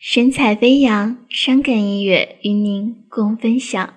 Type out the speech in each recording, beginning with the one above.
神采飞扬，伤感音乐与您共分享。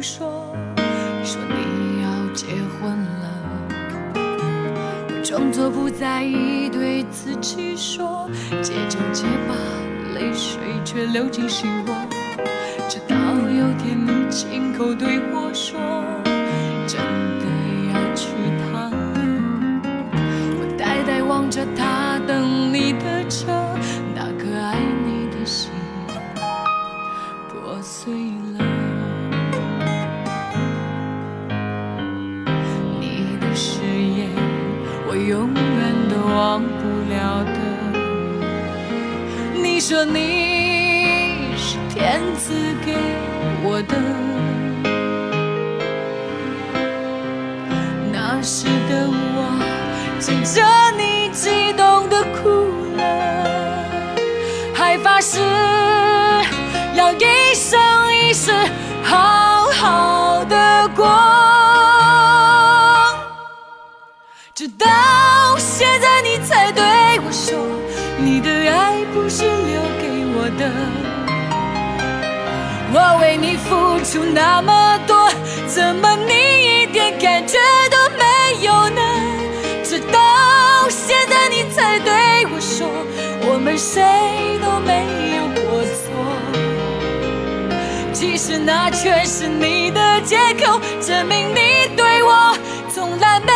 说说你要结婚了，我装作不在意，对自己说，结就结吧，泪水却流进心窝。直到有天你亲口对我说，誓言，我永远都忘不了的。你说你是天赐给我的，那时的我见着你激动的哭了，还发誓直到现在，你才对我说，你的爱不是留给我的。我为你付出那么多，怎么你一点感觉都没有呢？直到现在，你才对我说，我们谁都没有过错。其实那全是你的借口，证明你对我从来没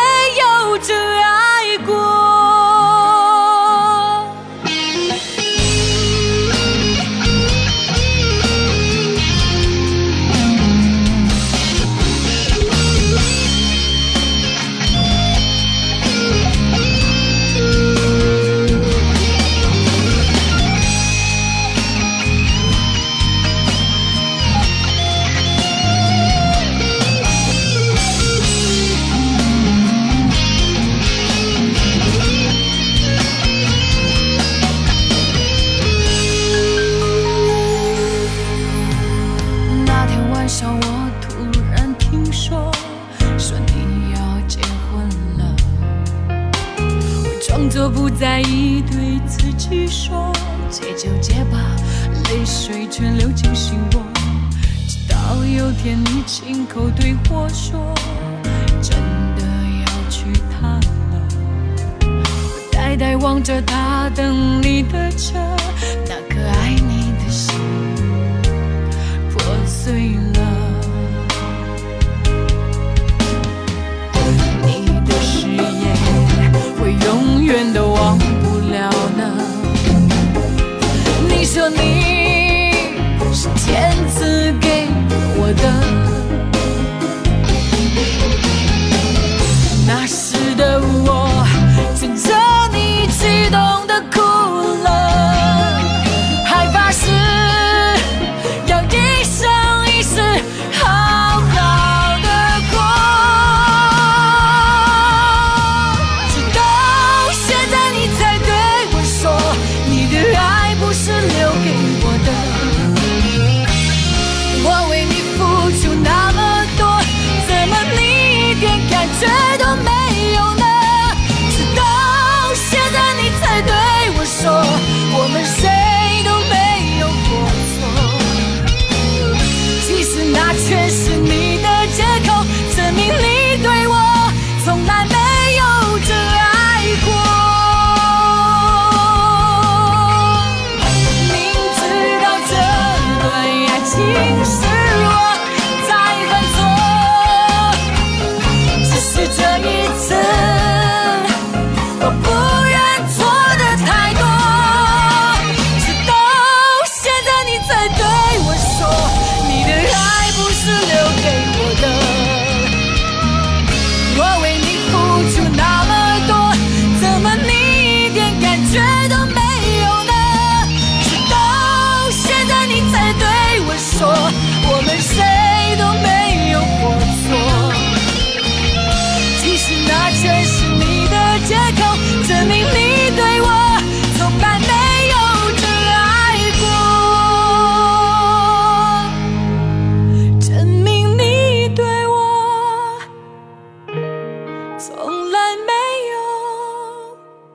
装作不在意，对自己说，结就结吧，泪水全流进心窝。直到有天你亲口对我说，真的要娶她了。我呆呆望着他等你的车，那个绝对。我们谁都没有过错，其实那全是你的借口，证明你对我从来没有真爱过，证明你对我从来没有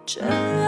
真。